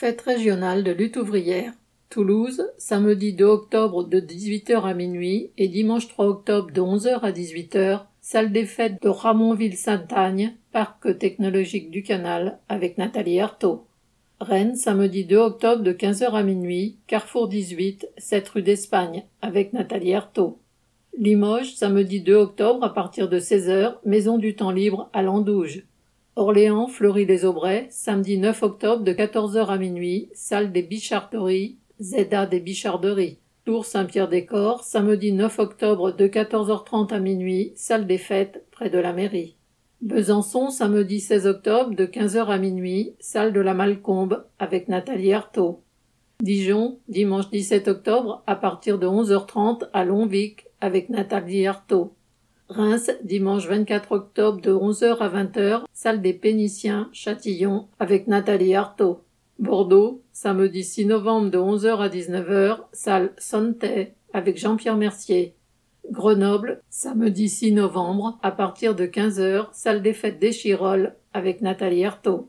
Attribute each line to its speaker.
Speaker 1: Fête régionale de lutte ouvrière. Toulouse, samedi 2 octobre de 18h à minuit et dimanche 3 octobre de 11h à 18h, salle des fêtes de Ramonville-Sainte-Agne, parc technologique du canal, avec Nathalie Artaud. Rennes, samedi 2 octobre de 15h à minuit, carrefour 18, 7 rue d'Espagne, avec Nathalie Artaud. Limoges, samedi 2 octobre à partir de 16h, maison du temps libre à Landouge. Orléans, Fleury-les-Aubrais, samedi 9 octobre de 14h à minuit, salle des Bicharderies, ZA des Bicharderies. Tour Saint-Pierre-des-Corps, samedi 9 octobre de 14h30 à minuit, salle des fêtes, près de la mairie. Besançon, samedi 16 octobre de 15h à minuit, salle de la Malcombe, avec Nathalie Artaud. Dijon, dimanche 17 octobre, à partir de 11h30 à Longvic, avec Nathalie Artaud. Reims, dimanche 24 octobre de 11h à 20h, salle des Péniciens, Châtillon, avec Nathalie Artaud. Bordeaux, samedi 6 novembre de 11h à 19h, salle Sontet, avec Jean-Pierre Mercier. Grenoble, samedi 6 novembre, à partir de 15h, salle des fêtes des Chirolles, avec Nathalie Artaud.